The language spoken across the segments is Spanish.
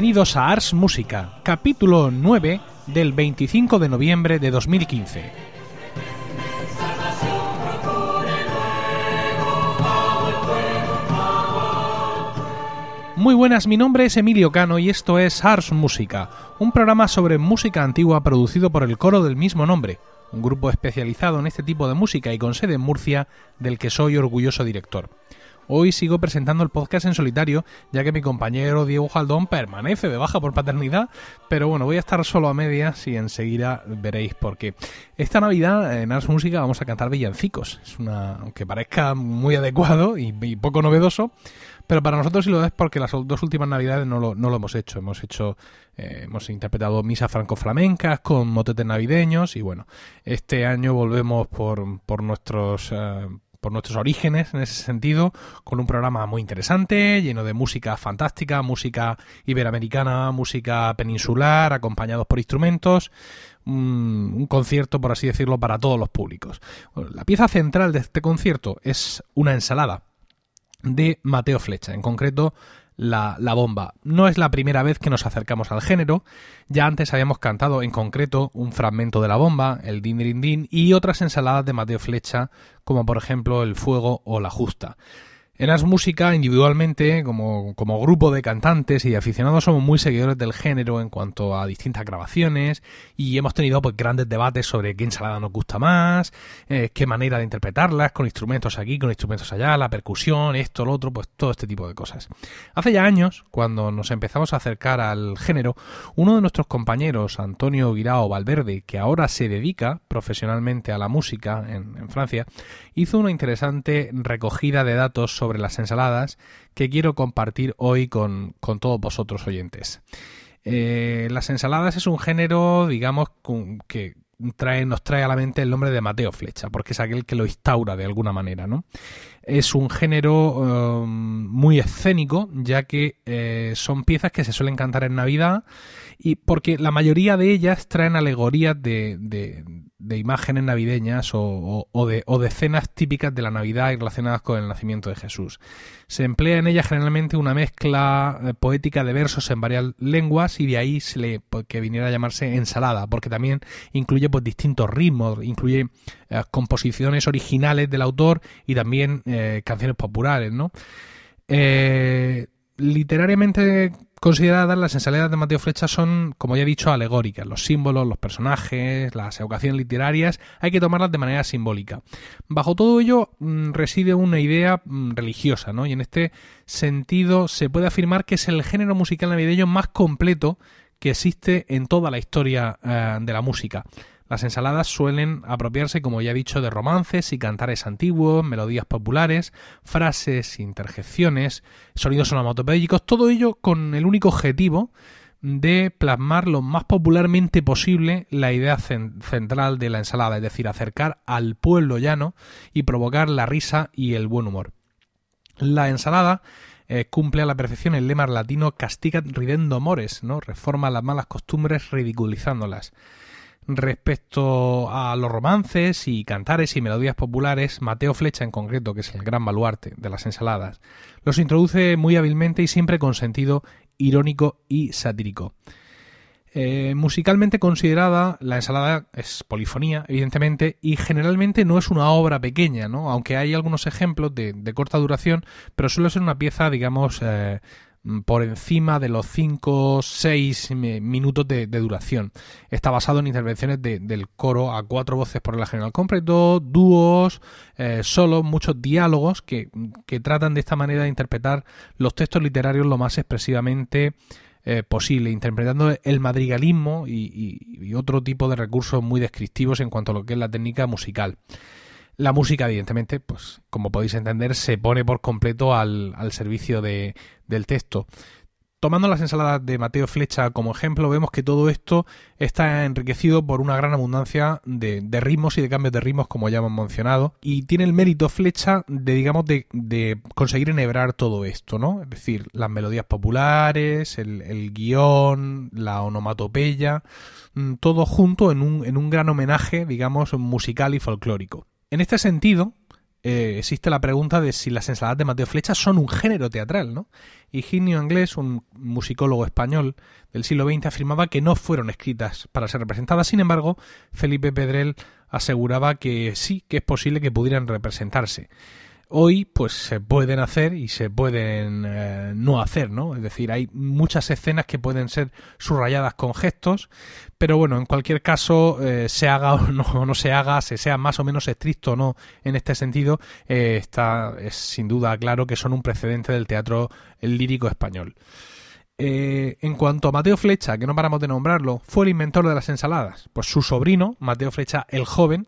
Bienvenidos a Ars Música, capítulo 9 del 25 de noviembre de 2015. Muy buenas, mi nombre es Emilio Cano y esto es Ars Música, un programa sobre música antigua producido por el coro del mismo nombre, un grupo especializado en este tipo de música y con sede en Murcia, del que soy orgulloso director. Hoy sigo presentando el podcast en solitario, ya que mi compañero Diego Jaldón permanece de baja por paternidad, pero bueno, voy a estar solo a medias y enseguida veréis por qué. Esta Navidad en Ars Música vamos a cantar villancicos, es una, aunque parezca muy adecuado y, poco novedoso, pero para nosotros sí lo es porque las dos últimas navidades no lo, hemos hecho. Hemos hecho, eh, hemos interpretado misas franco-flamencas con motetes navideños y bueno, este año volvemos por, por nuestros eh, por nuestros orígenes en ese sentido, con un programa muy interesante, lleno de música fantástica, música iberoamericana, música peninsular, acompañados por instrumentos, un, concierto, por así decirlo, para todos los públicos. la pieza central de este concierto es una ensalada de Mateo Flecha, en concreto la, bomba. No es la primera vez que nos acercamos al género, ya antes habíamos cantado en concreto un fragmento de la bomba, el din din din, y otras ensaladas de Mateo Flecha, como por ejemplo el fuego o la justa. En As Música, individualmente, como, como, grupo de cantantes y aficionados, somos muy seguidores del género en cuanto a distintas grabaciones y hemos tenido pues, grandes debates sobre qué ensalada nos gusta más, eh, qué manera de interpretarlas, con instrumentos aquí, con instrumentos allá, la percusión, esto, lo otro, pues todo este tipo de cosas. Hace ya años, cuando nos empezamos a acercar al género, uno de nuestros compañeros, Antonio Guirao Valverde, que ahora se dedica profesionalmente a la música en Francia, hizo una interesante recogida de datos sobre sobre las ensaladas que quiero compartir hoy con, todos vosotros oyentes. Eh, las ensaladas es un género, digamos, que trae, nos trae a la mente el nombre de Mateo Flecha, porque es aquel que lo instaura de alguna manera, ¿no? Es un género um, muy escénico, ya que eh, son piezas que se suelen cantar en Navidad y porque la mayoría de ellas traen alegorías de, de imágenes navideñas o, de, o, de, escenas típicas de la Navidad y relacionadas con el nacimiento de Jesús. Se emplea en ella generalmente una mezcla eh, poética de versos en varias lenguas y de ahí se le, pues, que viniera a llamarse ensalada, porque también incluye pues, distintos ritmos, incluye eh, composiciones originales del autor y también eh, canciones populares, ¿no? literariamente consideradas, las ensaladas de Mateo Flecha son, como ya he dicho, alegóricas. Los símbolos, los personajes, las evocaciones literarias, hay que tomarlas de manera simbólica. Bajo todo ello mm, reside una idea mm, religiosa, ¿no? Y en este sentido se puede afirmar que es el género musical navideño más completo que existe en toda la historia eh, de la música. Las ensaladas suelen apropiarse, como ya he dicho, de romances y cantares antiguos, melodías populares, frases, interjecciones, sonidos onomatopédicos, todo ello con el único objetivo de plasmar lo más popularmente posible la idea central de la ensalada, es decir, acercar al pueblo llano y provocar la risa y el buen humor. La ensalada eh, cumple a la perfección el lema latino castigat ridendo mores, ¿no? Reforma las malas costumbres ridiculizándolas. Respecto a los romances y cantares y melodías populares, Mateo Flecha en concreto, que es el gran baluarte de las ensaladas, los introduce muy hábilmente y siempre con sentido irónico y satírico. Eh, musicalmente considerada, la ensalada es polifonía, evidentemente, y generalmente no es una obra pequeña, ¿no? Aunque hay algunos ejemplos de, corta duración, pero suele ser una pieza, digamos, eh, por encima de los 5 6 minutos de, duración. Está basado en intervenciones del coro a cuatro voces por la general completo, dúos, eh, solos, muchos diálogos que, tratan de esta manera de interpretar los textos literarios lo más expresivamente eh, posible, interpretando el madrigalismo y, otro tipo de recursos muy descriptivos en cuanto a lo que es la técnica musical. La música, evidentemente, pues como podéis entender, se pone por completo al, servicio de, del texto. Tomando las ensaladas de Mateo Flecha como ejemplo, vemos que todo esto está enriquecido por una gran abundancia de, ritmos y de cambios de ritmos, como ya hemos mencionado, y tiene el mérito Flecha de, digamos, de, conseguir enhebrar todo esto, ¿no? Es decir, las melodías populares, el, el guion, la onomatopeya, mm, todo junto en un, en un gran homenaje, digamos, musical y folclórico. En este sentido, eh, existe la pregunta de si las ensaladas de Mateo Flecha son un género teatral, ¿no? Higinio Inglés, un musicólogo español del siglo XX, afirmaba que no fueron escritas para ser representadas. Sin embargo, Felipe Pedrel aseguraba que sí, que es posible que pudieran representarse hoy pues se pueden hacer y se pueden eh, no hacer, ¿no? Es decir, hay muchas escenas que pueden ser subrayadas con gestos, pero bueno, en cualquier caso, eh, se haga o no, no, se haga, se sea más o menos estricto o no en este sentido, eh, está es sin duda claro que son un precedente del teatro lírico español. en cuanto a Mateo Flecha, que no paramos de nombrarlo, fue el inventor de las ensaladas. Pues su sobrino, Mateo Flecha el joven,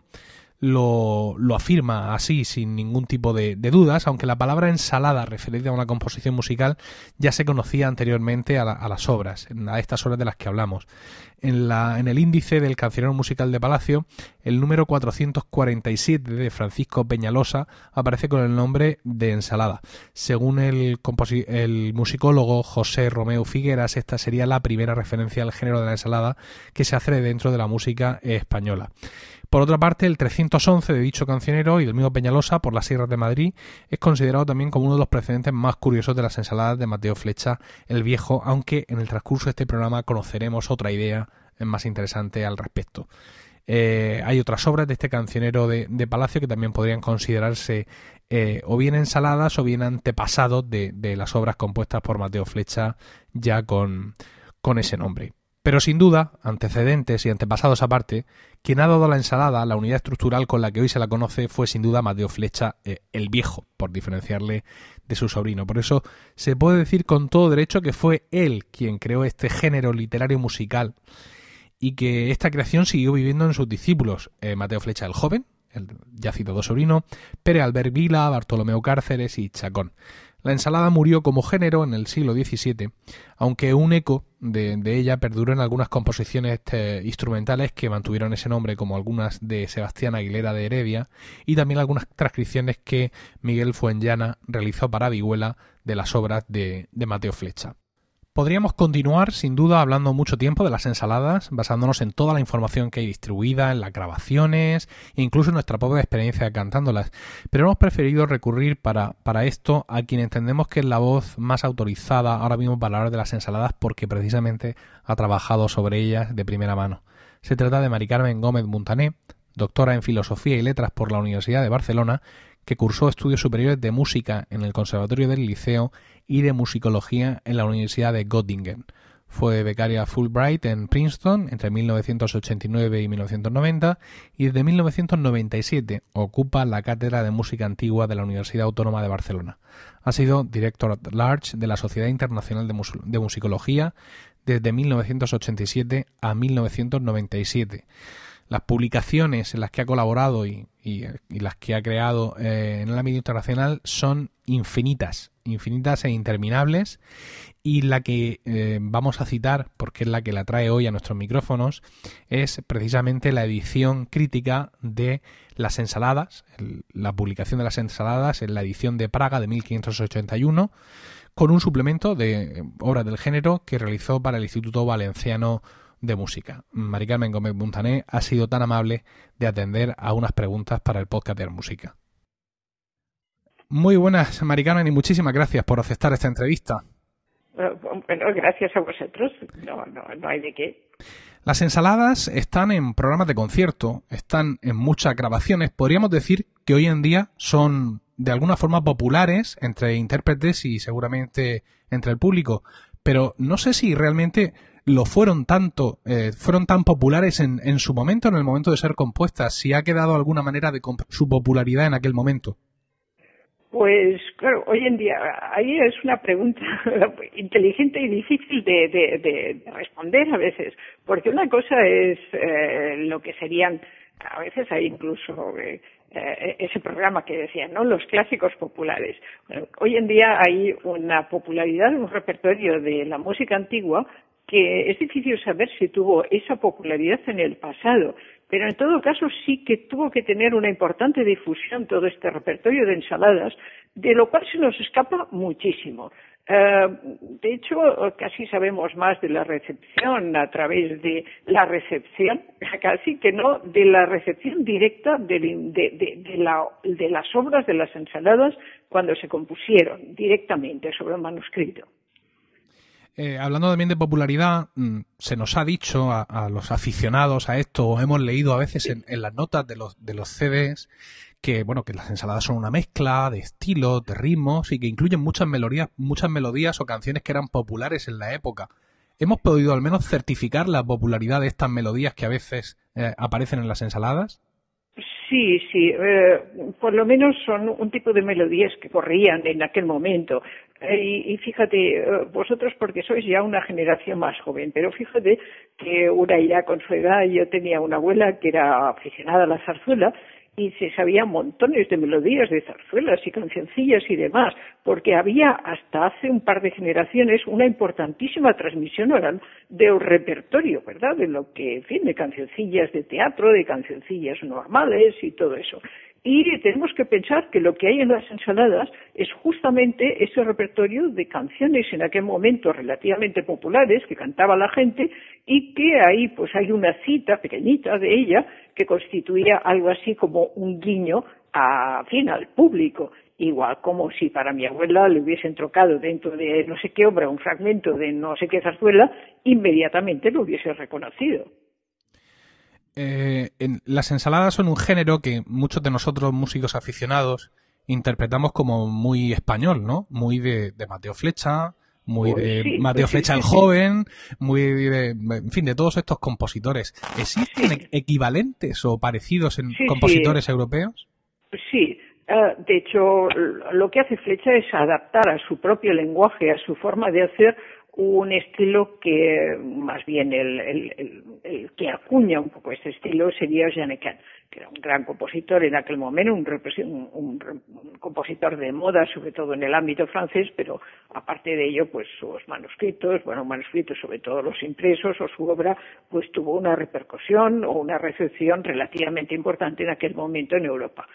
lo, lo afirma así sin ningún tipo de, dudas, aunque la palabra ensalada referida a una composición musical ya se conocía anteriormente a, las obras, a estas obras de las que hablamos. En, la, en el índice del cancionero musical de Palacio, el número 447 de Francisco Peñalosa aparece con el nombre de ensalada. Según el, el musicólogo José Romeo Figueras, esta sería la primera referencia al género de la ensalada que se hace dentro de la música española. Por otra parte, el 311 de dicho cancionero y del mismo Peñalosa por las Sierras de Madrid es considerado también como uno de los precedentes más curiosos de las ensaladas de Mateo Flecha el Viejo, aunque en el transcurso de este programa conoceremos otra idea más interesante al respecto. Eh, hay otras obras de este cancionero de, Palacio que también podrían considerarse eh, o bien ensaladas o bien antepasados de, las obras compuestas por Mateo Flecha ya con ese nombre. Pero sin duda, antecedentes y antepasados aparte, quien ha dado la ensalada, la unidad estructural con la que hoy se la conoce, fue sin duda Mateo Flecha eh, el Viejo, por diferenciarle de su sobrino. Por eso se puede decir con todo derecho que fue él quien creó este género literario musical y que esta creación siguió viviendo en sus discípulos, eh, Mateo Flecha el Joven, el ya citado sobrino, Pere Albert Vila, Bartolomeo Cárceres y Chacón. La ensalada murió como género en el siglo XVII, aunque un eco de, ella perduró en algunas composiciones este, instrumentales que mantuvieron ese nombre, como algunas de Sebastián Aguilera de Heredia, y también algunas transcripciones que Miguel Fuenllana realizó para Vihuela de las obras de Mateo Flecha. Podríamos continuar, sin duda, hablando mucho tiempo de las ensaladas, basándonos en toda la información que hay distribuida, en las grabaciones incluso en nuestra propia experiencia cantándolas, pero hemos preferido recurrir para, para esto a quien entendemos que es la voz más autorizada ahora mismo para hablar de las ensaladas porque precisamente ha trabajado sobre ellas de primera mano. Se trata de Mari Carmen Gómez Montané, doctora en Filosofía y Letras por la Universidad de Barcelona, que cursó estudios superiores de música en el Conservatorio del Liceo y de musicología en la Universidad de Göttingen. Fue becaria Fulbright en Princeton entre 1989 y 1990 y desde 1997 ocupa la cátedra de música antigua de la Universidad Autónoma de Barcelona. Ha sido director at large de la Sociedad Internacional de, de Musicología desde 1987 a 1997 las publicaciones en las que ha colaborado y, las que ha creado eh, en el ámbito internacional son infinitas, infinitas e interminables. Y la que eh, vamos a citar, porque es la que la trae hoy a nuestros micrófonos, es precisamente la edición crítica de Las ensaladas, la publicación de las ensaladas en la edición de Praga de 1581, con un suplemento de obras del género que realizó para el Instituto Valenciano de música. Mari Carmen Gómez Montané ha sido tan amable de atender a unas preguntas para el podcast de música. Muy buenas, Mari Carmen, y muchísimas gracias por aceptar esta entrevista. Bueno, gracias a vosotros. No, no, no hay de qué. Las ensaladas están en programas de concierto, están en muchas grabaciones. Podríamos decir que hoy en día son de alguna forma populares entre intérpretes y seguramente entre el público. Pero no sé si realmente lo fueron tanto, eh, fueron tan populares en, en, su momento, en el momento de ser compuestas, si ha quedado alguna manera de su popularidad en aquel momento. Pues claro, hoy en día ahí es una pregunta inteligente y difícil de, de, de responder a veces, porque una cosa es eh, lo que serían, a veces hay incluso eh, eh, ese programa que decían, ¿no? Los clásicos populares. hoy en día hay una popularidad, un repertorio de la música antigua que es difícil saber si tuvo esa popularidad en el pasado, pero en todo caso sí que tuvo que tener una importante difusión todo este repertorio de ensaladas, de lo cual se nos escapa muchísimo. Eh, de hecho, casi sabemos más de la recepción a través de la recepción, casi que no de la recepción directa de, de las obras de las ensaladas cuando se compusieron directamente sobre el manuscrito. Eh, hablando también de popularidad, mm, se nos ha dicho a, los aficionados a esto, o hemos leído a veces en, las notas de los, de los CDs, que bueno, que las ensaladas son una mezcla de estilos, de ritmos y que incluyen muchas melodías, muchas melodías o canciones que eran populares en la época. ¿Hemos podido al menos certificar la popularidad de estas melodías que a veces eh, aparecen en las ensaladas? Sí, sí, eh, por lo menos son un tipo de melodías que corrían en aquel momento. Eh, y, fíjate, eh, vosotros porque sois ya una generación más joven, pero fíjate que una ya con su edad, yo tenía una abuela que era aficionada a la zarzuela y se sabían montones de melodías de zarzuelas y cancioncillas y demás, porque había hasta hace un par de generaciones una importantísima transmisión oral del repertorio, ¿verdad? De lo que, en fin, de cancioncillas de teatro, de cancioncillas normales y todo eso. Y tenemos que pensar que lo que hay en las ensaladas es justamente ese repertorio de canciones en aquel momento relativamente populares que cantaba la gente y que ahí pues hay una cita pequeñita de ella que constituía algo así como un guiño a fin al público igual como si para mi abuela le hubiesen trocado dentro de no sé qué obra un fragmento de no sé qué zarzuela, inmediatamente lo hubiese reconocido. Eh, las ensaladas son un género que muchos de nosotros, músicos aficionados, interpretamos como muy español, ¿no? Muy de, Mateo Flecha, muy de Mateo Flecha el joven, muy de, en fin, de todos estos compositores. ¿Existen equivalentes o parecidos en compositores europeos? Sí, eh, de hecho, lo que hace Flecha es adaptar a su propio lenguaje, a su forma de hacer, un estilo que más bien el, que acuña un poco este estilo sería Jeannequin, que era un gran compositor en aquel momento, un, un, compositor de moda, sobre todo en el ámbito francés, pero aparte de ello, pues sus manuscritos, bueno, manuscritos sobre todo los impresos o su obra, pues tuvo una repercusión o una recepción relativamente importante en aquel momento en Europa.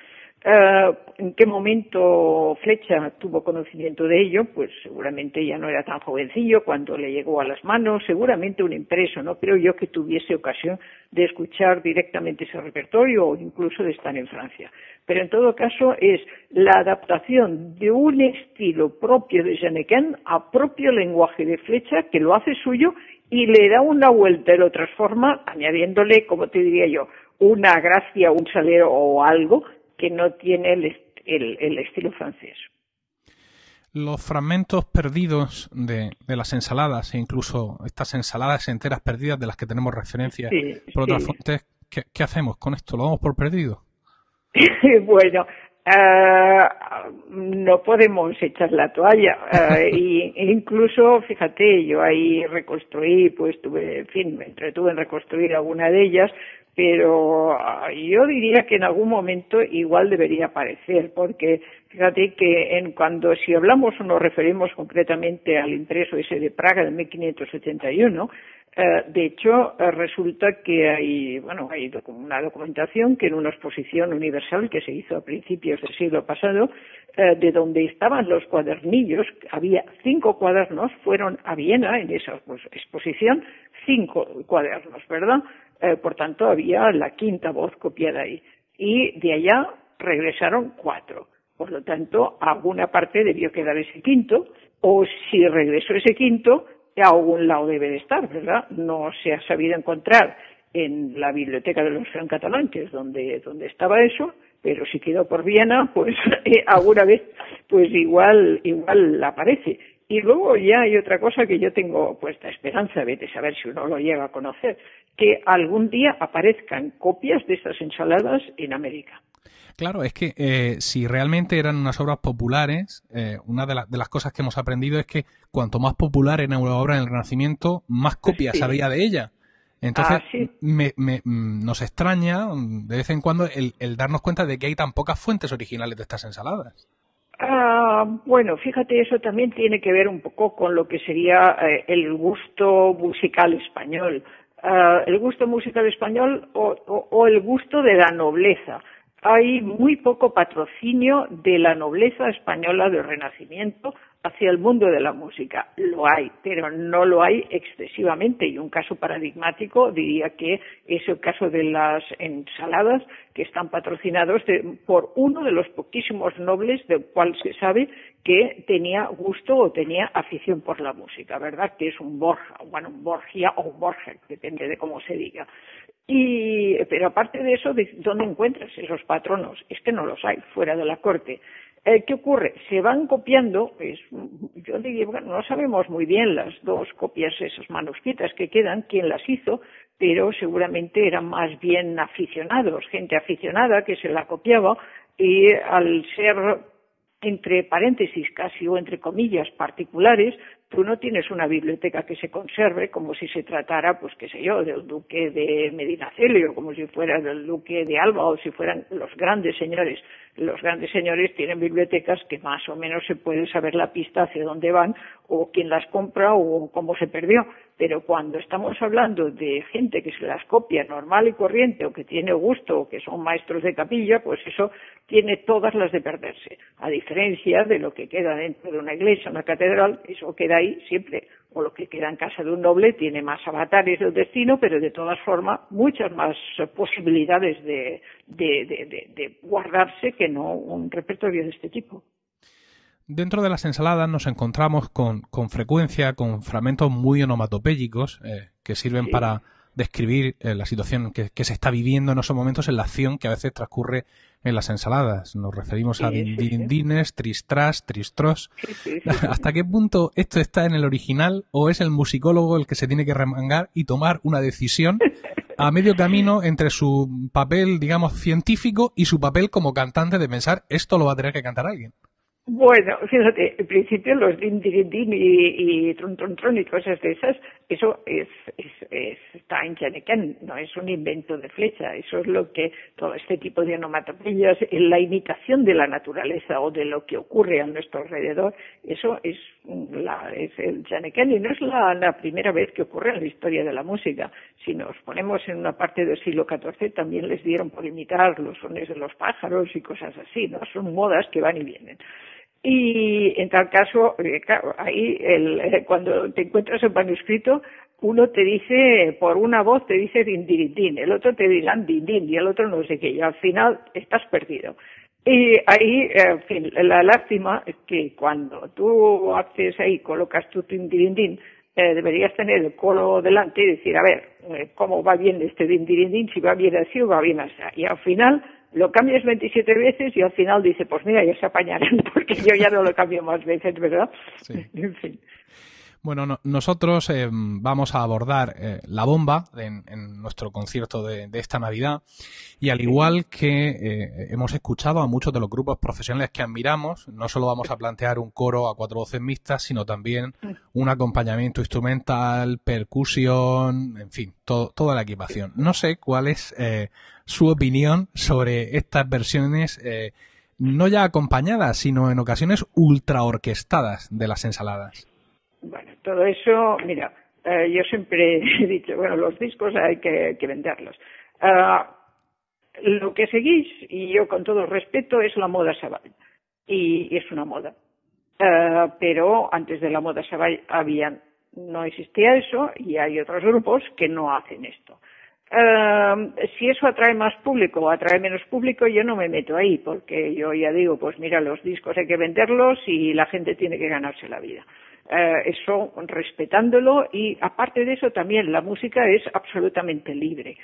Eh, ¿En qué momento Flecha tuvo conocimiento de ello? Pues seguramente ya no era tan jovencillo cuando le llegó a las manos, seguramente un impreso, no creo yo que tuviese ocasión de escuchar directamente ese repertorio o incluso de estar en Francia. Pero en todo caso es la adaptación de un estilo propio de Jeannequin a propio lenguaje de Flecha que lo hace suyo y le da una vuelta y lo transforma añadiéndole, como te diría yo, una gracia, un salero o algo que no tiene el, estilo francés. Los fragmentos perdidos de, las ensaladas e incluso estas ensaladas enteras perdidas de las que tenemos referencia por otras fuentes, ¿qué, hacemos con esto? ¿Lo damos por perdido? bueno, ah, no podemos echar la toalla. Uh, y, incluso, fíjate, yo ahí reconstruí, pues tuve, en fin, me entretuve en reconstruir alguna de ellas, pero ah, yo diría que en algún momento igual debería aparecer, porque fíjate que en cuando si hablamos o nos referimos concretamente al impreso ese de Praga de 1571, eh, de hecho, eh, resulta que hay, bueno, hay una documentación que en una exposición universal que se hizo a principios del siglo pasado, eh, de donde estaban los cuadernillos, había cinco cuadernos, fueron a Viena en esa pues, exposición, cinco cuadernos, ¿verdad? Por tanto, había la quinta voz copiada ahí. Y de allá regresaron cuatro. Por lo tanto, alguna parte debió quedar ese quinto, o si regresó ese quinto, a algún lado debe de estar, ¿verdad? No se ha sabido encontrar en la biblioteca de los Catalán, que donde, donde estaba eso, pero si quedó por Viena, pues eh, alguna vez, pues igual, igual aparece. Y luego ya hay otra cosa que yo tengo puesta esperanza, de saber si uno lo llega a conocer, que algún día aparezcan copias de estas ensaladas en América. Claro, es que eh, si realmente eran unas obras populares, eh, una de, las cosas que hemos aprendido es que cuanto más popular era una obra en el Renacimiento, más copias había de ella. Entonces, ah, me, mm, nos extraña de vez en cuando el, darnos cuenta de que hay tan pocas fuentes originales de estas ensaladas. Ah, bueno, fíjate, eso también tiene que ver un poco con lo que sería eh, el gusto musical español. Ah, el gusto musical español o, el gusto de la nobleza. hay muy poco patrocinio de la nobleza española del Renacimiento hacia el mundo de la música. Lo hay, pero no lo hay excesivamente. Y un caso paradigmático diría que es el caso de las ensaladas que están patrocinados por uno de los poquísimos nobles del cual se sabe que tenía gusto o tenía afición por la música, ¿verdad? Que es un Borja, bueno, un Borgia o un Borger, depende de cómo se diga. Y, pero aparte de eso, ¿dónde encuentras esos patronos? Es que no los hay fuera de la corte. Eh, ¿Qué ocurre? Se van copiando, pues, yo digo, no sabemos muy bien las dos copias, esas manuscritas que quedan, quién las hizo, pero seguramente eran más bien aficionados, gente aficionada que se la copiaba y al ser entre paréntesis casi o entre comillas particulares, tú no tienes una biblioteca que se conserve como si se tratara, pues qué sé yo, del duque de Medinaceli o como si fuera del duque de Alba o si fueran los grandes señores. Los grandes señores tienen bibliotecas que más o menos se puede saber la pista hacia dónde van o quién las compra o cómo se perdió. Pero cuando estamos hablando de gente que se las copia normal y corriente o que tiene gusto o que son maestros de capilla, pues eso tiene todas las de perderse. A diferencia de lo que queda dentro de una iglesia, una catedral, eso queda ahí siempre. O lo que queda en casa de un noble tiene más avatares del destino, pero de todas formas muchas más posibilidades de, de guardarse que no un repertorio de este tipo. Dentro de las ensaladas nos encontramos con, con frecuencia con fragmentos muy onomatopéyicos eh, que sirven para describir eh, la situación que, se está viviendo en esos momentos en la acción que a veces transcurre en las ensaladas. Nos referimos a dindindines, tristras, tristros. ¿Hasta qué punto esto está en el original o es el musicólogo el que se tiene que remangar y tomar una decisión a medio camino entre su papel, digamos, científico y su papel como cantante de pensar esto lo va a tener que cantar alguien? Bueno, fíjate, en principio los din, din, din y, y tron, tron, tron y cosas de esas, eso es, es, está en Chaneken, no es un invento de flecha, eso es lo que todo este tipo de onomatopeyas, la imitación de la naturaleza o de lo que ocurre a nuestro alrededor, eso es, la, es el Chaneken y no es la, la primera vez que ocurre en la historia de la música. Si nos ponemos en una parte del siglo XIV, también les dieron por imitar los sones de los pájaros y cosas así, ¿no? Son modas que van y vienen. Y en tal caso, eh, claro, ahí el, eh, cuando te encuentras el manuscrito, uno te dice, por una voz te dice din, din, din, el otro te dirán din, din, y el otro no sé qué, y al final estás perdido. Y ahí, eh, en fin, la lástima es que cuando tú haces ahí, colocas tu din, din, din, deberías tener el colo delante y decir, a ver, ¿cómo va bien este din, din, din, si va bien así o va bien así? Y al final, lo cambias 27 veces y al final dice, pues mira, ya se apañarán porque yo ya no lo cambio más veces, ¿verdad? en fin. Bueno, nosotros eh, vamos a abordar eh, la bomba en, nuestro concierto de, esta Navidad y al igual que eh, hemos escuchado a muchos de los grupos profesionales que admiramos, no solo vamos a plantear un coro a cuatro voces mixtas, sino también un acompañamiento instrumental, percusión, en fin, toda la equipación. No sé cuál es su opinión sobre estas versiones no ya acompañadas, sino en ocasiones ultra orquestadas de las ensaladas. Bueno, todo eso, mira, eh, yo siempre he dicho, bueno, los discos hay que, venderlos. Ah, lo que seguís, y yo con todo respeto, es la moda Sabal. Y, es una moda. Ah, pero antes de la moda Sabal había, no existía eso y hay otros grupos que no hacen esto. Si eso atrae más público o atrae menos público, yo no me meto ahí, porque yo ya digo, pues mira, los discos hay que venderlos y la gente tiene que ganarse la vida. Eh, eso respetándolo y aparte de eso también la música es absolutamente libre.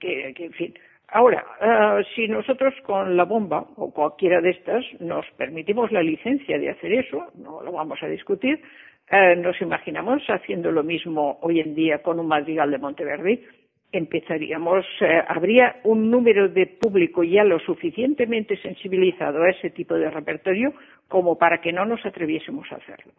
Que, en fin. Ahora, eh, si nosotros con la bomba o cualquiera de estas nos permitimos la licencia de hacer eso, no lo vamos a discutir, eh, nos imaginamos haciendo lo mismo hoy en día con un madrigal de Monteverdi, empezaríamos, habría un número de público ya lo suficientemente sensibilizado a ese tipo de repertorio como para que no nos atreviésemos a hacerlo.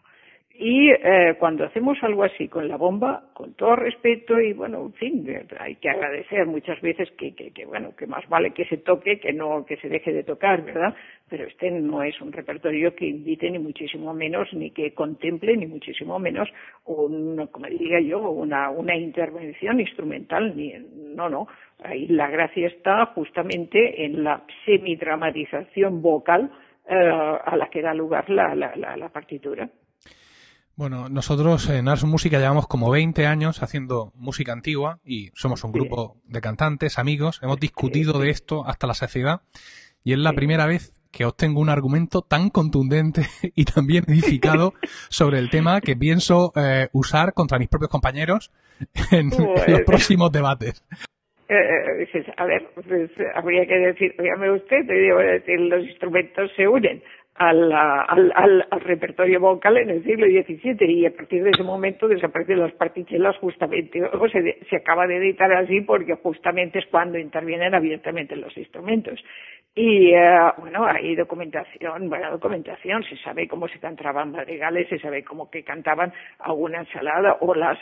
Y eh, cuando hacemos algo así con la bomba, con todo respeto y bueno, en fin, hay que agradecer muchas veces que, que, que, bueno, que más vale que se toque que no que se deje de tocar, ¿verdad? Pero este no es un repertorio que invite ni muchísimo menos, ni que contemple ni muchísimo menos un, como diría yo, una, una intervención instrumental, ni, no, no. ahí la gracia está justamente en la semidramatización vocal eh, a la que da lugar la, la, la, partitura. Bueno, nosotros en Ars Música llevamos como 20 años haciendo música antigua y somos un grupo de cantantes, amigos. Hemos discutido de esto hasta la saciedad y es la primera vez que obtengo un argumento tan contundente y tan bien edificado sobre el tema que pienso eh, usar contra mis propios compañeros en, los próximos debates. Eh, eh, a ver, pues, habría que decir, dígame usted, decir, los instrumentos se unen al, al, al, repertorio vocal en el siglo XVII y a partir de ese momento desaparecen las partichelas justamente. O se, se acaba de editar así porque justamente es cuando intervienen abiertamente los instrumentos. Y eh, bueno, hay documentación, buena documentación, se sabe cómo se cantaban madrigales, se sabe cómo que cantaban alguna ensalada o las,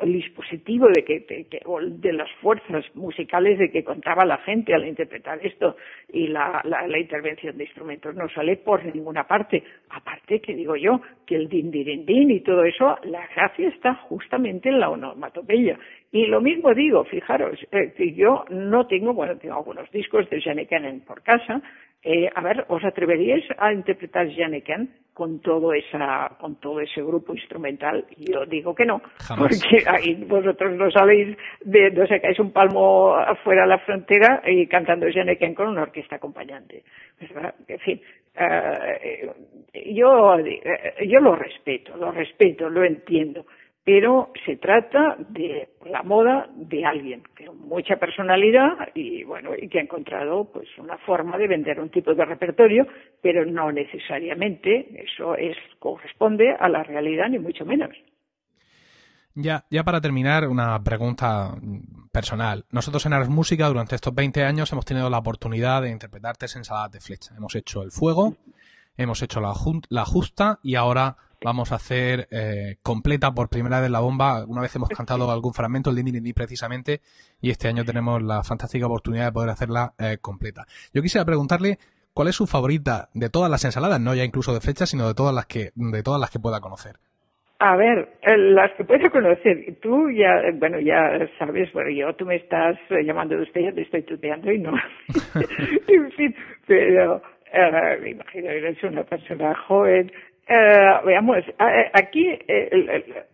el dispositivo de que, de, de las fuerzas musicales de que contaba la gente al interpretar esto y la, la, la intervención de instrumentos no sale por ninguna parte. Aparte que digo yo, que el din din din y todo eso, la gracia está justamente en la onomatopeya. Y lo mismo digo, fijaros, eh, que yo no tengo, bueno, tengo algunos discos de Janet Cannon por casa. Eh, a ver, ¿os atreveríais a interpretar Janet con todo esa, con todo ese grupo instrumental? Yo digo que no, porque ahí vosotros no sabéis, de, no sacáis un palmo afuera de la frontera y cantando Janet con una orquesta acompañante. En fin, eh, yo, yo lo respeto, lo respeto, lo entiendo pero se trata de la moda de alguien con mucha personalidad y bueno y que ha encontrado pues una forma de vender un tipo de repertorio pero no necesariamente eso es corresponde a la realidad ni mucho menos ya, ya para terminar, una pregunta personal. Nosotros en Ars Música durante estos 20 años hemos tenido la oportunidad de interpretar tres ensaladas de flecha. Hemos hecho El Fuego, hemos hecho la Justa y ahora vamos a hacer eh, completa por primera vez la bomba. Una vez hemos cantado algún fragmento, el Dindi precisamente, y este año tenemos la fantástica oportunidad de poder hacerla eh, completa. Yo quisiera preguntarle cuál es su favorita de todas las ensaladas, no ya incluso de fecha, sino de todas las que, de todas las que pueda conocer. A ver, eh, las que puedo conocer, tú ya, bueno, ya sabes, bueno, yo, tú me estás llamando de usted, ya te estoy tuteando y no. en fin, pero me imagino que eres una persona joven, eh, veamos, eh, aquí eh,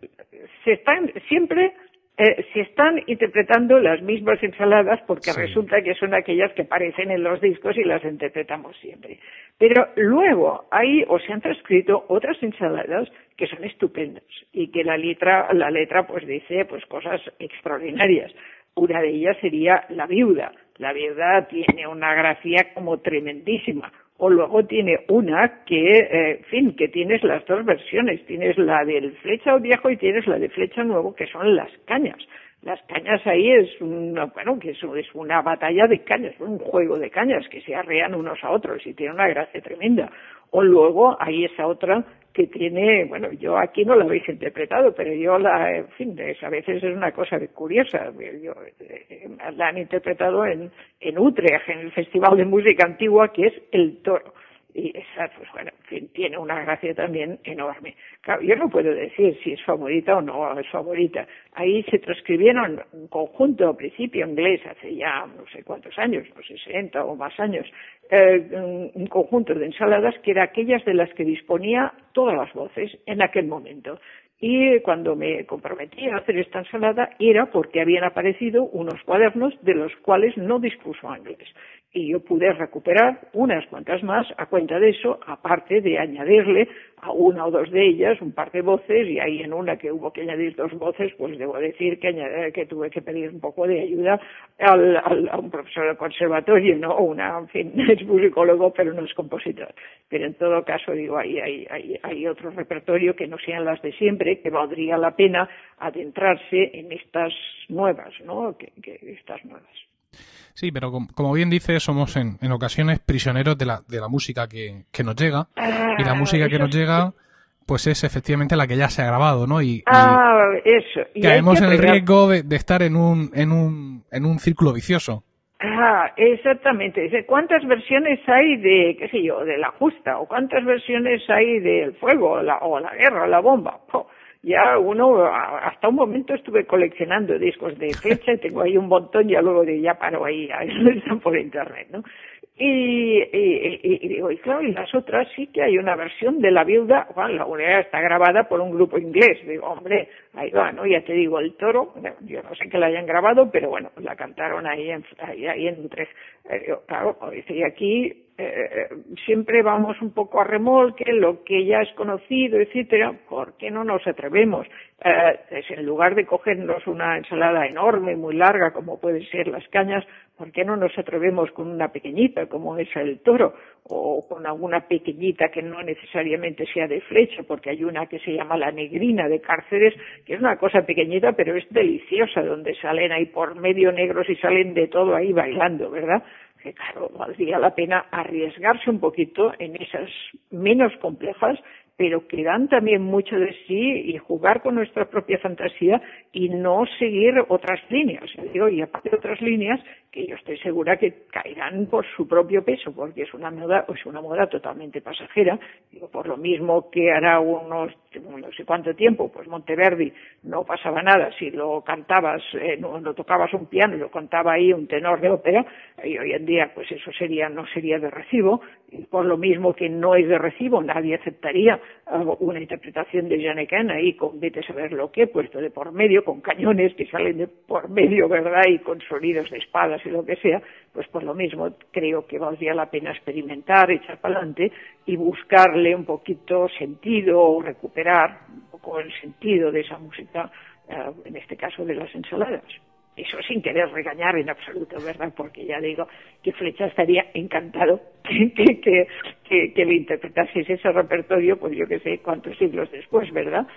se están siempre se están interpretando las mismas ensaladas porque resulta que son aquellas que aparecen en los discos y las interpretamos siempre. Pero luego hay o se han transcrito otras ensaladas que son estupendas y que la letra, la letra pues dice pues cosas extraordinarias. Una de ellas sería La viuda. La viuda tiene una gracia como tremendísima o luego tiene una que, eh, en fin, que tienes las dos versiones, tienes la del flecha viejo y tienes la de flecha nuevo, que son las cañas. Las cañas ahí es una, bueno, que es, es una batalla de cañas, un juego de cañas que se arrean unos a otros y tiene una gracia tremenda. O luego hay esa otra que tiene, bueno, yo aquí no la habéis interpretado, pero yo la, en fin, a veces es una cosa curiosa. Yo, eh, la han interpretado en, en Utrecht, en el Festival de Música Antigua, que es El Toro y esa, pues bueno, tiene una gracia también enorme. Claro, yo no puedo decir si es favorita o no es favorita. Ahí se transcribieron un conjunto a principio inglés hace ya no sé cuántos años, no 60 o más años, eh, un conjunto de ensaladas que era aquellas de las que disponía todas las voces en aquel momento. Y cuando me comprometí a hacer esta ensalada era porque habían aparecido unos cuadernos de los cuales no dispuso inglés y yo pude recuperar unas cuantas más a cuenta de eso, aparte de añadirle a una o dos de ellas un par de voces y ahí en una que hubo que añadir dos voces, pues debo decir que, que tuve que pedir un poco de ayuda al, a un profesor de conservatorio, ¿no? Una, en fin, es musicólogo pero no es compositor. Pero en todo caso, digo, hay, hay, hay, hay otro repertorio que no sean las de siempre, que valdría la pena adentrarse en estas nuevas, ¿no? que estas nuevas. Sí, pero como bien dice, somos en, en ocasiones prisioneros de la, de la música que, que nos llega. y la ah, música que nos llega, pues es efectivamente la que ya se ha grabado, ¿no? Y, ah, eso. caemos en el riesgo de, de, estar en un, en, un, en un círculo vicioso. Ah, exactamente. ¿Cuántas versiones hay de, qué sé yo, de la justa? ¿O cuántas versiones hay del fuego, o la, o la guerra, o la bomba? Ya uno, hasta un momento estuve coleccionando discos de flecha, tengo ahí un montón, ya luego de, ya paro ahí, están por internet, ¿no? Y, y, digo, y claro, y las otras sí que hay una versión de La Viuda, bueno, la unidad está grabada por un grupo inglés. Digo, hombre, ahí va, ¿no? Ya te digo, El Toro, yo no sé que la hayan grabado, pero bueno, la cantaron ahí en, ahí, ahí en Utrecht. Eh, claro, dice, aquí eh, siempre vamos un poco a remolque, lo que ya es conocido, etcétera, ¿por qué no nos atrevemos? Eh, en lugar de cogernos una ensalada enorme, muy larga, como pueden ser las cañas, ¿por qué no nos atrevemos con una pequeñita, como es el toro, o con alguna pequeñita que no necesariamente sea de flecha, porque hay una que se llama la negrina de Cárceres, que es una cosa pequeñita, pero es deliciosa, donde salen ahí por medio negros y salen de todo ahí bailando, ¿verdad? Que claro, valdría la pena arriesgarse un poquito en esas menos complejas pero que dan también mucho de sí y jugar con nuestra propia fantasía y no seguir otras líneas. y aparte de otras líneas que yo estoy segura que caerán por su propio peso, porque es una moda, es una moda totalmente pasajera. Digo, por lo mismo que hará unos no sé cuánto tiempo, pues Monteverdi no pasaba nada si lo cantabas, eh, no, tocabas un piano lo cantaba ahí un tenor de ópera, y hoy en día pues eso sería, no sería de recibo, y por lo mismo que no es de recibo, nadie aceptaría una interpretación de Janequin ahí con vete a saber lo que, puesto de por medio, con cañones que salen de por medio, ¿verdad? Y con sonidos de espadas y lo que sea, pues por lo mismo creo que valdría la pena experimentar, echar para adelante y buscarle un poquito sentido o recuperar un poco el sentido de esa música, eh, en este caso de las ensaladas eso sin querer regañar en absoluto, ¿verdad? Porque ya digo que Flecha estaría encantado que, que, que, que le interpretases ese repertorio, pues yo que sé cuántos siglos después, ¿verdad?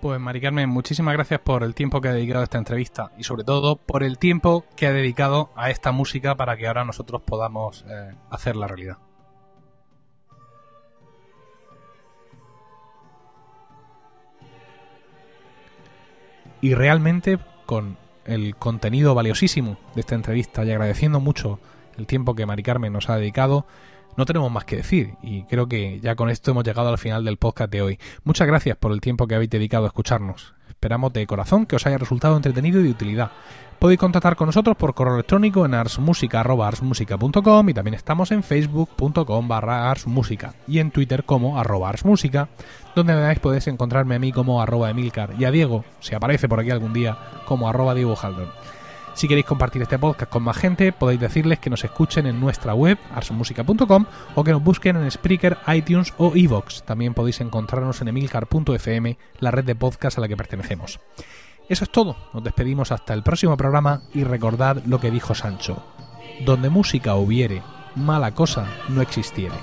Pues Mari Carmen, muchísimas gracias por el tiempo que ha dedicado a esta entrevista y sobre todo por el tiempo que ha dedicado a esta música para que ahora nosotros podamos eh, hacer la realidad. Y realmente con el contenido valiosísimo de esta entrevista y agradeciendo mucho el tiempo que Mari Carmen nos ha dedicado, no tenemos más que decir y creo que ya con esto hemos llegado al final del podcast de hoy. Muchas gracias por el tiempo que habéis dedicado a escucharnos. Esperamos de corazón que os haya resultado entretenido y de utilidad. Podéis contactar con nosotros por correo electrónico en arsmusica.com y también estamos en facebook.com barra arsmusica y en twitter como arroba arsmusica, donde además podéis encontrarme a mí como arroba emilcar y a Diego, si aparece por aquí algún día, como arroba Diego Haldon. Si queréis compartir este podcast con más gente, podéis decirles que nos escuchen en nuestra web, arsmusica.com, o que nos busquen en Spreaker, iTunes o Evox. También podéis encontrarnos en emilcar.fm, la red de podcast a la que pertenecemos. Eso es todo. Nos despedimos hasta el próximo programa y recordad lo que dijo Sancho. Donde música hubiere, mala cosa no existiere.